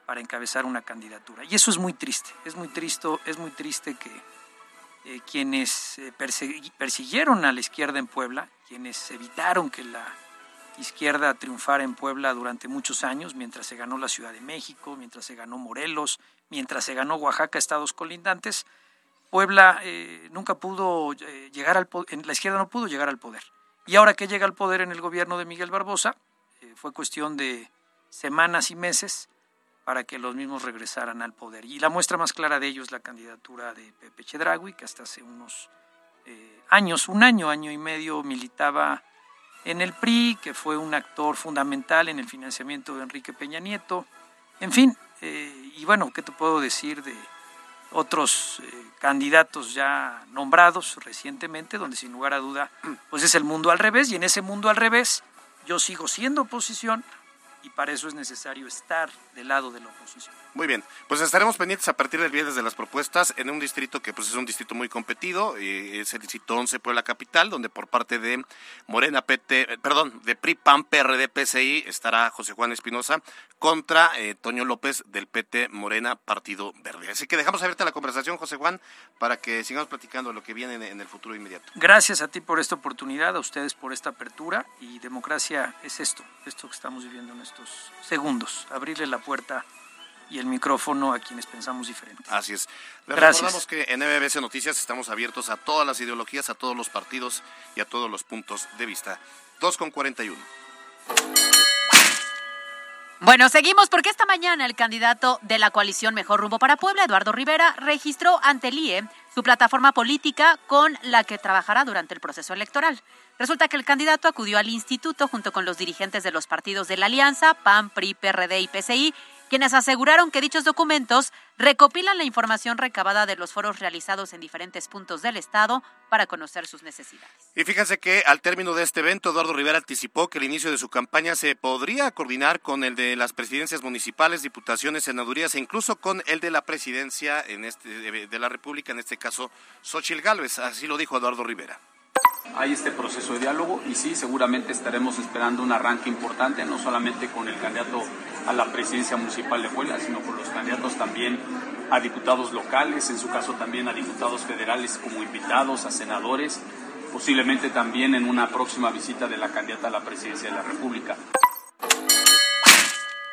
para encabezar una candidatura. Y eso es muy triste, es muy triste, es muy triste que eh, quienes eh, persiguieron a la izquierda en Puebla, quienes evitaron que la izquierda triunfara en Puebla durante muchos años, mientras se ganó la Ciudad de México, mientras se ganó Morelos, mientras se ganó Oaxaca, estados colindantes, Puebla eh, nunca pudo eh, llegar al poder, la izquierda no pudo llegar al poder. Y ahora que llega al poder en el gobierno de Miguel Barbosa, eh, fue cuestión de semanas y meses para que los mismos regresaran al poder. Y la muestra más clara de ello es la candidatura de Pepe Chedragui, que hasta hace unos años, un año, año y medio, militaba en el PRI, que fue un actor fundamental en el financiamiento de Enrique Peña Nieto. En fin, y bueno, ¿qué te puedo decir de otros eh, candidatos ya nombrados recientemente, donde sin lugar a duda, pues es el mundo al revés, y en ese mundo al revés yo sigo siendo oposición y para eso es necesario estar del lado de la oposición. Muy bien, pues estaremos pendientes a partir del viernes de las propuestas en un distrito que pues es un distrito muy competido, eh, es el distrito 11 Puebla Capital, donde por parte de Morena PT, eh, perdón, de PRI PAN PRD PCI estará José Juan Espinosa contra eh, Toño López del PT Morena Partido Verde. Así que dejamos abierta la conversación, José Juan, para que sigamos platicando lo que viene en, en el futuro inmediato. Gracias a ti por esta oportunidad, a ustedes por esta apertura y democracia es esto, esto que estamos viviendo en estos segundos, abrirle la puerta y el micrófono a quienes pensamos diferente. Así es. Les Gracias. recordamos que en MBC Noticias estamos abiertos a todas las ideologías, a todos los partidos y a todos los puntos de vista. 2 con 41. Bueno, seguimos porque esta mañana el candidato de la coalición Mejor Rumbo para Puebla, Eduardo Rivera, registró ante el IE su plataforma política con la que trabajará durante el proceso electoral. Resulta que el candidato acudió al instituto junto con los dirigentes de los partidos de la Alianza, PAN, PRI, PRD y PCI, quienes aseguraron que dichos documentos recopilan la información recabada de los foros realizados en diferentes puntos del Estado para conocer sus necesidades. Y fíjense que al término de este evento, Eduardo Rivera anticipó que el inicio de su campaña se podría coordinar con el de las presidencias municipales, diputaciones, senadurías e incluso con el de la presidencia en este, de la República, en este caso Xochil Gálvez. Así lo dijo Eduardo Rivera. Hay este proceso de diálogo y sí, seguramente estaremos esperando un arranque importante, no solamente con el candidato a la presidencia municipal de Puebla, sino con los candidatos también a diputados locales, en su caso también a diputados federales como invitados, a senadores, posiblemente también en una próxima visita de la candidata a la presidencia de la República.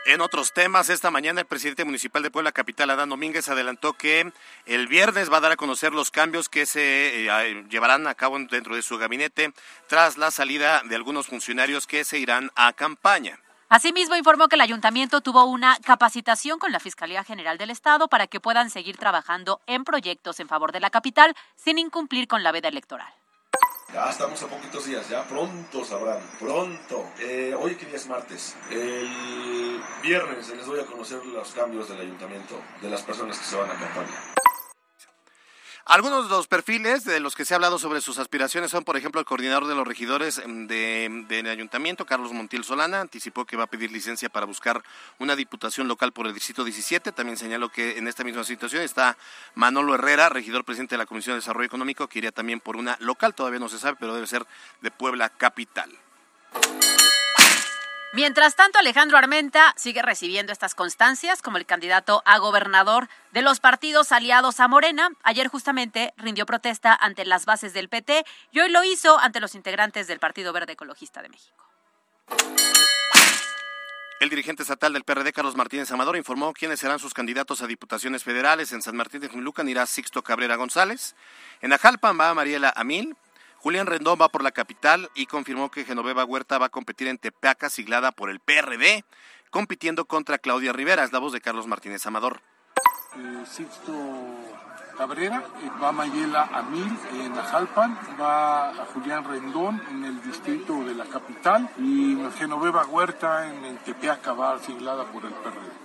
En otros temas, esta mañana el presidente municipal de Puebla Capital, Adán Domínguez, adelantó que el viernes va a dar a conocer los cambios que se eh, llevarán a cabo dentro de su gabinete tras la salida de algunos funcionarios que se irán a campaña. Asimismo, informó que el ayuntamiento tuvo una capacitación con la Fiscalía General del Estado para que puedan seguir trabajando en proyectos en favor de la capital sin incumplir con la veda electoral. Ya estamos a poquitos días, ya pronto sabrán, pronto. Eh, hoy que día es martes. El viernes les doy a conocer los cambios del ayuntamiento, de las personas que se van a campaña. Algunos de los perfiles de los que se ha hablado sobre sus aspiraciones son, por ejemplo, el coordinador de los regidores del de, ayuntamiento, Carlos Montiel Solana, anticipó que va a pedir licencia para buscar una diputación local por el distrito 17. También señaló que en esta misma situación está Manolo Herrera, regidor presidente de la Comisión de Desarrollo Económico, que iría también por una local, todavía no se sabe, pero debe ser de Puebla Capital. Mientras tanto, Alejandro Armenta sigue recibiendo estas constancias como el candidato a gobernador de los partidos aliados a Morena. Ayer justamente rindió protesta ante las bases del PT y hoy lo hizo ante los integrantes del Partido Verde Ecologista de México. El dirigente estatal del PRD, Carlos Martínez Amador, informó quiénes serán sus candidatos a diputaciones federales. En San Martín de Jumlucan irá Sixto Cabrera González. En Ajalpan va Mariela Amil. Julián Rendón va por la capital y confirmó que Genoveva Huerta va a competir en Tepeaca, siglada por el PRD, compitiendo contra Claudia Rivera. Es la voz de Carlos Martínez Amador. Eh, Sixto Cabrera, eh, va Mayela Amil en Ajalpan, va a Julián Rendón en el distrito de la capital y Genoveva Huerta en el Tepeaca va siglada por el PRD.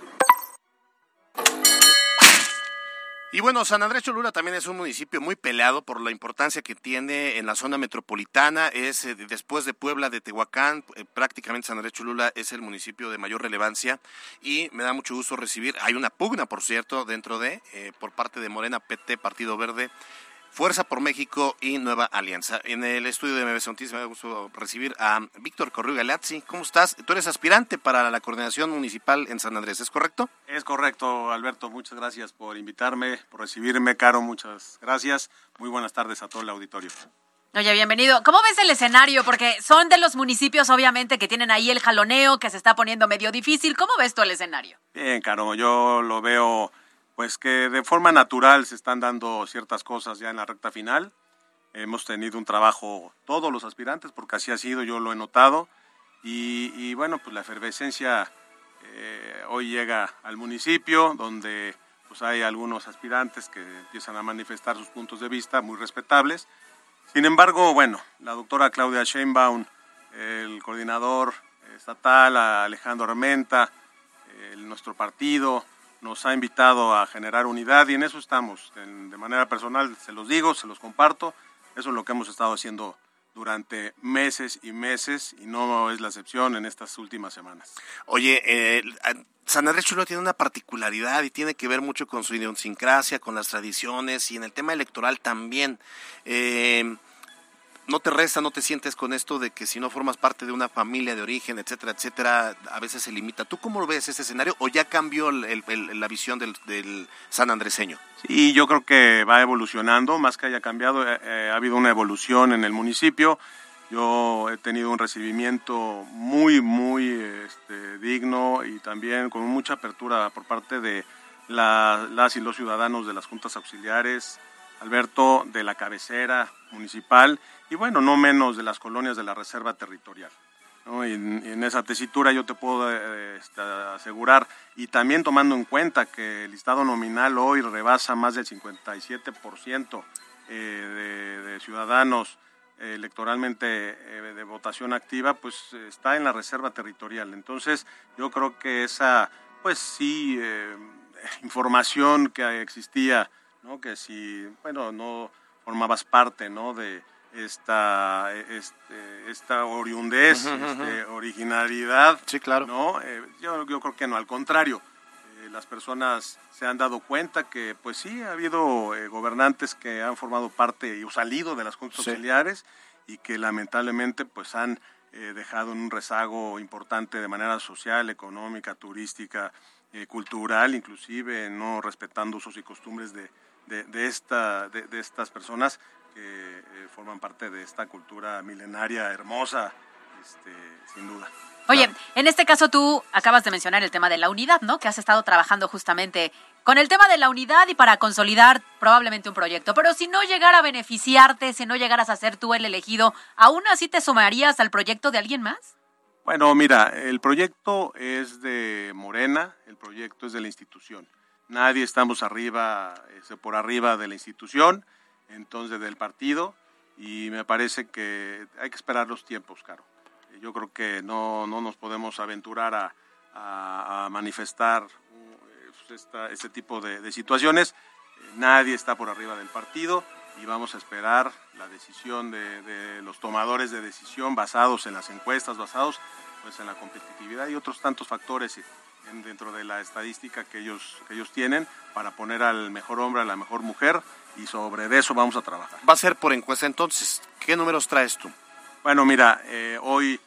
Y bueno, San Andrés Cholula también es un municipio muy peleado por la importancia que tiene en la zona metropolitana. Es eh, después de Puebla, de Tehuacán, eh, prácticamente San Andrés Cholula es el municipio de mayor relevancia y me da mucho gusto recibir. Hay una pugna, por cierto, dentro de, eh, por parte de Morena, PT, Partido Verde, Fuerza por México y Nueva Alianza. En el estudio de MBC Noticias me da gusto recibir a Víctor Corrió Galazzi. ¿Cómo estás? Tú eres aspirante para la coordinación municipal en San Andrés, ¿es correcto? Es correcto, Alberto. Muchas gracias por invitarme, por recibirme. Caro, muchas gracias. Muy buenas tardes a todo el auditorio. Oye, bienvenido. ¿Cómo ves el escenario? Porque son de los municipios, obviamente, que tienen ahí el jaloneo, que se está poniendo medio difícil. ¿Cómo ves tú el escenario? Bien, Caro, yo lo veo pues que de forma natural se están dando ciertas cosas ya en la recta final. Hemos tenido un trabajo todos los aspirantes, porque así ha sido, yo lo he notado, Y, bueno, pues la efervescencia eh, hoy llega al municipio, donde pues hay algunos aspirantes que empiezan a manifestar sus puntos de vista muy respetables. Sin embargo, bueno, la doctora Claudia Sheinbaum, el coordinador estatal, Alejandro Armenta, nuestro partido, nos ha invitado a generar unidad y en eso estamos. de manera personal se los digo, se los comparto. Eso es lo que hemos estado haciendo durante meses y meses y no es la excepción en estas últimas semanas. Oye, eh, San Andrés Chulo tiene una particularidad y tiene que ver mucho con su idiosincrasia, con las tradiciones y en el tema electoral también. Eh, no te resta, no te sientes con esto de que si no formas parte de una familia de origen, etcétera, etcétera, a veces se limita. ¿Tú cómo ves ese escenario o ya cambió la visión del, San Andreseño? Sí, yo creo que va evolucionando, más que haya cambiado, eh, eh, ha habido una evolución en el municipio. Yo he tenido un recibimiento muy, muy este, digno y también con mucha apertura por parte de las y los ciudadanos de las juntas auxiliares, Alberto, de la cabecera municipal y bueno, no menos de las colonias de la Reserva Territorial. Y, en, esa tesitura yo te puedo eh, este, asegurar, y también tomando en cuenta que el listado nominal hoy rebasa más del 57% eh, de, ciudadanos electoralmente eh, de votación activa, pues está en la Reserva Territorial. Entonces yo creo que esa, pues sí, información que existía, ¿no? que si, bueno, no formabas parte, ¿no? De, esta, este, esta oriundez, este, originalidad. Sí, claro. ¿no? Eh, yo, yo, creo que no, al contrario. Eh, las personas se han dado cuenta que, pues sí, ha habido eh, gobernantes que han formado parte y salido de las juntas auxiliares y que lamentablemente pues han dejado un rezago importante de manera social, económica, turística, cultural, inclusive no respetando usos y costumbres de, de, esta, de, de estas personas que eh, forman parte de esta cultura milenaria hermosa, este, sin duda. Oye, en este caso tú acabas de mencionar el tema de la unidad, ¿no? Que has estado trabajando justamente con el tema de la unidad y para consolidar probablemente un proyecto. Pero si no llegara a beneficiarte, si no llegaras a ser tú el elegido, ¿aún así te sumarías al proyecto de alguien más? Bueno, mira, el proyecto es de Morena, el proyecto es de la institución. Nadie estamos arriba, este, por arriba de la institución entonces del partido y me parece que hay que esperar los tiempos, Caro. Yo creo que no, no nos podemos aventurar a, manifestar pues, este tipo de, situaciones. Nadie está por arriba del partido y vamos a esperar la decisión de, de, los tomadores de decisión basados en las encuestas, basados pues en la competitividad y otros tantos factores dentro de la estadística que ellos, que ellos tienen para poner al mejor hombre, a la mejor mujer y sobre eso vamos a trabajar. Va a ser por encuesta entonces. ¿Qué números traes tú? Bueno, mira, eh, hoy eh,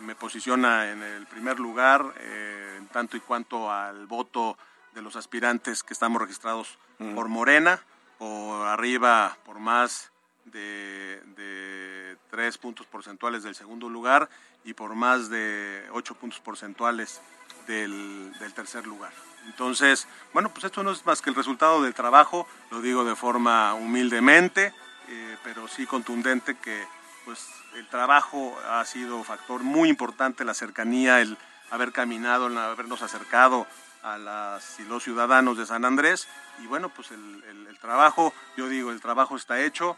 me posiciona en el primer lugar eh, en tanto y cuanto al voto de los aspirantes que estamos registrados mm. por Morena, por arriba por más de, de, tres puntos porcentuales del segundo lugar y por más de ocho puntos porcentuales del, tercer lugar. Entonces, bueno, pues esto no es más que el resultado del trabajo, lo digo de forma humildemente, eh, pero sí contundente que pues el trabajo ha sido factor muy importante, la cercanía, el haber caminado, el habernos acercado a las los ciudadanos de San Andrés y bueno, pues el, el trabajo, yo digo, el trabajo está hecho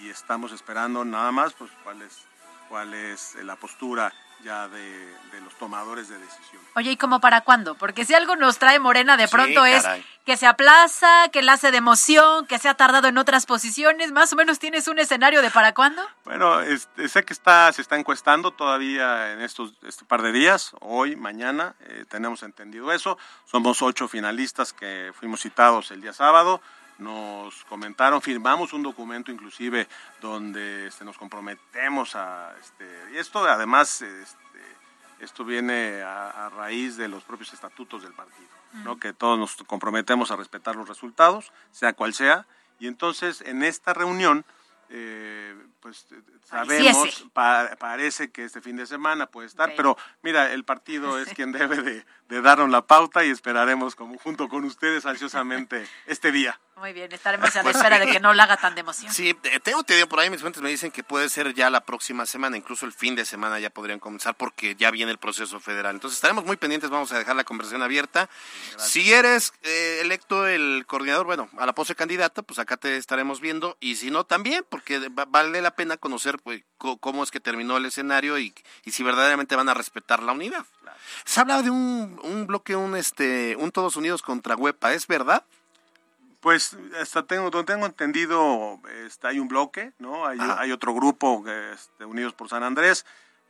y estamos esperando nada más pues cuál es, cuál es la postura ya de, los tomadores de decisión. Oye, ¿y cómo para cuándo? Porque si algo nos trae Morena de pronto es que se aplaza, que la hace de emoción, que se ha tardado en otras posiciones, más o menos tienes un escenario de para cuándo? Bueno, este, sé que está, se está encuestando todavía en estos este par de días, hoy, mañana, eh, tenemos entendido eso. Somos ocho finalistas que fuimos citados el día sábado nos comentaron, firmamos un documento inclusive donde este, nos comprometemos a, este, y esto además, este, esto viene a, raíz de los propios estatutos del partido, ¿no? que todos nos comprometemos a respetar los resultados, sea cual sea, y entonces en esta reunión eh, pues eh, sabemos, pa- parece que este fin de semana puede estar, pero mira, el partido es quien debe de, de darnos la pauta y esperaremos como junto con ustedes ansiosamente este día. Muy bien, estaremos a la Pues espera de que no la haga tan de emoción. Sí, tengo entendido por ahí, mis fuentes me dicen que puede ser ya la próxima semana, incluso el fin de semana ya podrían comenzar porque ya viene el proceso federal. Entonces estaremos muy pendientes, vamos a dejar la conversación abierta. Si eres eh, electo el coordinador, bueno, a la pose candidato, pues acá te estaremos viendo y si no también, porque va- vale la pena conocer pues, cómo es que terminó el escenario y, y si verdaderamente van a respetar la unidad. Se habla de un, un bloque, un este, un Todos Unidos contra Huepa, ¿es verdad? Pues hasta tengo, donde tengo entendido, este, hay un bloque, ¿no? Hay, otro grupo, este, Unidos por San Andrés.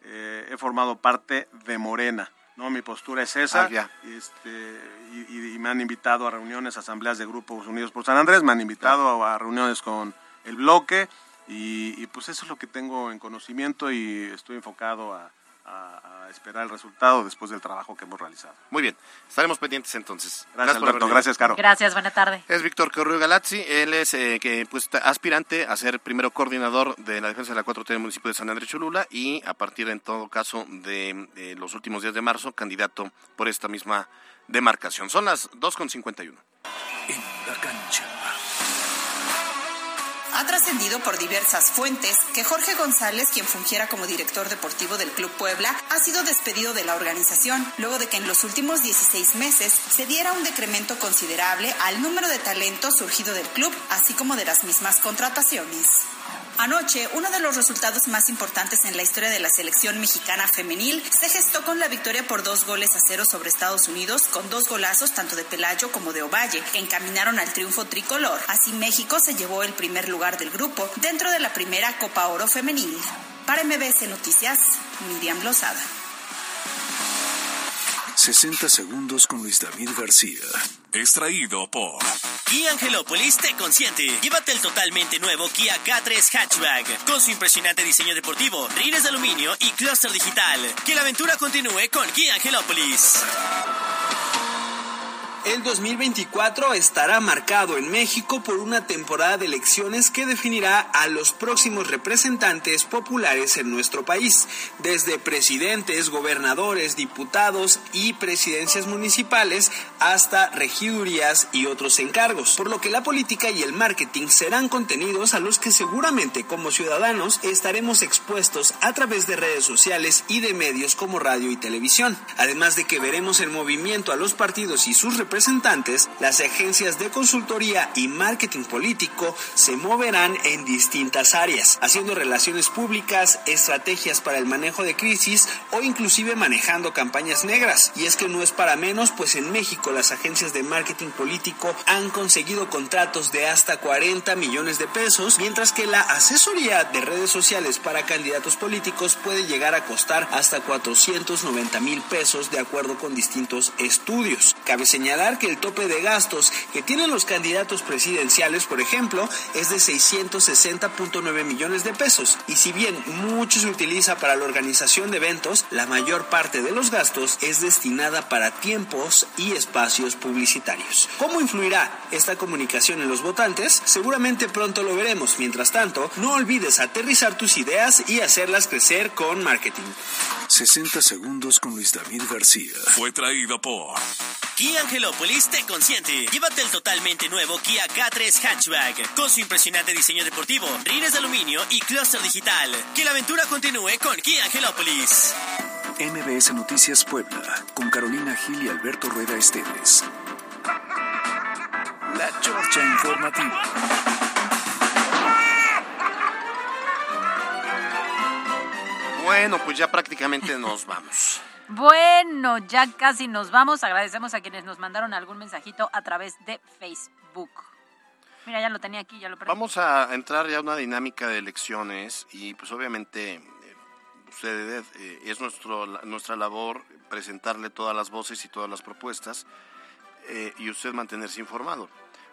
Eh, he formado parte de Morena, ¿no? Mi postura es esa. Ah, ya. Este, y, y- y me han invitado a reuniones, asambleas de grupos Unidos por San Andrés, me han invitado a, reuniones con el bloque y, y, pues eso es lo que tengo en conocimiento y estoy enfocado a, a- a esperar el resultado después del trabajo que hemos realizado. Muy bien, estaremos pendientes entonces. Gracias, por Alberto. Gracias, Caro. Gracias, buena tarde. Es Víctor Correo Galazzi, él es eh, que pues aspirante a ser primero coordinador de la defensa de la 4T del municipio de San Andrés Cholula y a partir en todo caso de, eh, los últimos días de marzo candidato por esta misma demarcación. Son las 2.51. En la cancha. Ha trascendido por diversas fuentes que Jorge González, quien fungiera como director deportivo del Club Puebla, ha sido despedido de la organización luego de que en los últimos 16 meses se diera un decremento considerable al número de talentos surgido del club, así como de las mismas contrataciones. Anoche, uno de los resultados más importantes en la historia de la selección mexicana femenil se gestó con la victoria por dos goles a cero sobre Estados Unidos, con dos golazos tanto de Pelayo como de Ovalle, que encaminaron al triunfo tricolor. Así México se llevó el primer lugar del grupo dentro de la primera Copa Oro femenil. Para MBS Noticias, Miriam Lozada. 60 segundos con Luis David García. Extraído por Kia Angelópolis te consiente. Llévate el totalmente nuevo Kia K3 Hatchback con su impresionante diseño deportivo, rines de aluminio y clúster digital. Que la aventura continúe con Kia Angelópolis. El 2024 estará marcado en México por una temporada de elecciones que definirá a los próximos representantes populares en nuestro país, desde presidentes, gobernadores, diputados y presidencias municipales hasta regidurías y otros encargos, por lo que la política y el marketing serán contenidos a los que seguramente como ciudadanos estaremos expuestos a través de redes sociales y de medios como radio y televisión, además de que veremos en movimiento a los partidos y sus representantes, las agencias de consultoría y marketing político se moverán en distintas áreas, haciendo relaciones públicas, estrategias para el manejo de crisis o inclusive manejando campañas negras. Y es que no es para menos, pues en México las agencias de marketing político han conseguido contratos de hasta 40 millones de pesos, mientras que la asesoría de redes sociales para candidatos políticos puede llegar a costar hasta 490 mil pesos de acuerdo con distintos estudios. Cabe señalar que el tope de gastos que tienen los candidatos presidenciales, por ejemplo, es de 660.9 millones de pesos. Y si bien mucho se utiliza para la organización de eventos, la mayor parte de los gastos es destinada para tiempos y espacios publicitarios. ¿Cómo influirá esta comunicación en los votantes? Seguramente pronto lo veremos. Mientras tanto, no olvides aterrizar tus ideas y hacerlas crecer con marketing. 60 segundos con Luis David García. Fue traído por Kia Angelópolis te consiente. Llévate el totalmente nuevo Kia K3 Hatchback con su impresionante diseño deportivo, rines de aluminio y clúster digital. Que la aventura continúe con Kia Angelópolis. MBS Noticias Puebla, con Carolina Gil y Alberto Rueda Esteves. La Chorcha Informativa. Bueno, pues ya prácticamente nos vamos. Bueno, ya casi nos vamos. Agradecemos a quienes nos mandaron algún mensajito a través de Facebook. Mira, ya lo tenía aquí, ya lo perdí. Vamos a entrar ya a una dinámica de elecciones y pues obviamente ustedes, eh, es nuestro, nuestra labor presentarle todas las voces y todas las propuestas eh, y usted mantenerse informado.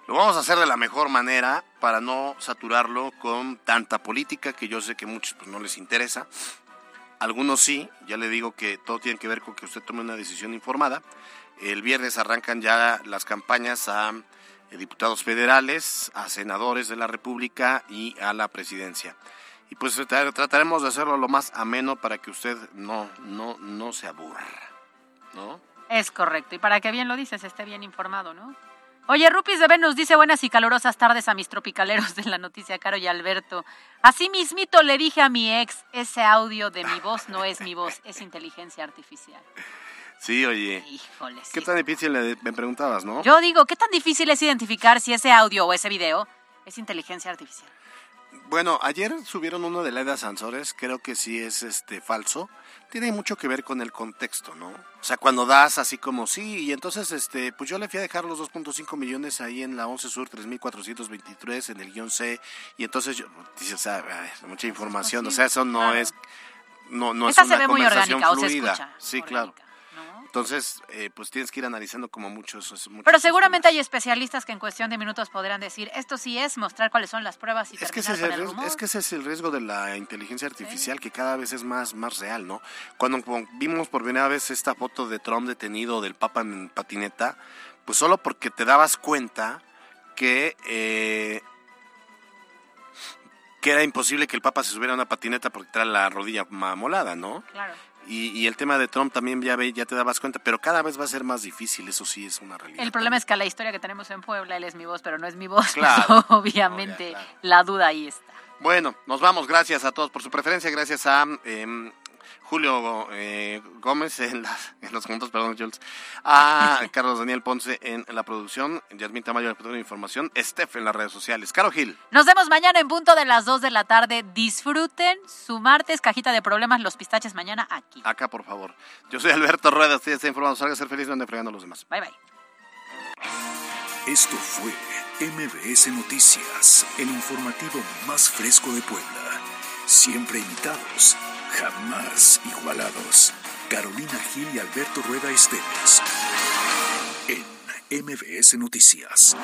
Lo vamos a hacer de la mejor manera para no saturarlo con tanta política que yo sé que muchos pues, no les interesa. Algunos sí, ya le digo que todo tiene que ver con que usted tome una decisión informada. El viernes arrancan ya las campañas a eh, diputados federales, a senadores de la República y a la presidencia. Y pues tra- trataremos de hacerlo lo más ameno para que usted no, no, no se aburra. ¿No? Es correcto. Y para que bien lo dices, esté bien informado, ¿no? Oye, Rupis de Venus dice buenas y calurosas tardes a mis tropicaleros de la noticia, Caro y Alberto. Así mismito le dije a mi ex, ese audio de mi voz no es mi voz, es inteligencia artificial. Sí, oye. Híjole, ¿Qué tan difícil le- me preguntabas, no? Yo digo, ¿qué tan difícil es identificar si ese audio o ese video es inteligencia artificial? Bueno, ayer subieron uno de Leda Sansores, creo que sí es este falso. Tiene mucho que ver con el contexto, ¿no? O sea, cuando das así como sí, y entonces este, pues yo le fui a dejar los 2.5 millones ahí en la 11 Sur 3423 en el guion C, y entonces yo dice, o sea, ver, mucha información, o sea, eso no Claro. es no no Esta es se una ve muy conversación orgánica, o se fluida. escucha Sí, claro. Entonces, eh, pues tienes que ir analizando como muchos, muchos Pero seguramente hay especialistas que en cuestión de minutos podrán decir, esto sí es mostrar cuáles son las pruebas y Es que, ese es, el con el riesgo, es que ese es el riesgo de la inteligencia artificial que cada vez es más, más real, ¿no? Cuando cu- vimos por primera vez esta foto de Trump detenido del Papa en patineta, pues solo porque te dabas cuenta que, eh, que era imposible que el Papa se subiera a una patineta porque trae la rodilla mamolada, ¿no? Claro. Y, y el tema de Trump también ya, ve, ya te dabas cuenta, pero cada vez va a ser más difícil, eso sí es una realidad. El problema es que la historia que tenemos en Puebla, él es mi voz, pero no es mi voz. Claro. Obviamente, la duda ahí está. Bueno, nos vamos. Gracias a todos por su preferencia. Gracias a em, Julio eh, Gómez en, las- en los juntos, perdón, Jules. A Carlos Daniel Ponce en la producción. Yasmin Tamayo en la producción de información. Steph en las redes sociales. Caro Gil. Nos vemos mañana en punto de las 2 de la tarde. Disfruten su martes, cajita de problemas, los pistaches mañana aquí. Acá, por favor. Yo soy Alberto Rueda. Usted está informado. Salga a ser feliz, no ande fregando a los demás. Bye, bye. Esto fue MBS Noticias, el informativo más fresco de Puebla. Siempre imitados, jamás igualados. Carolina Gil y Alberto Rueda Esteves. En MBS Noticias.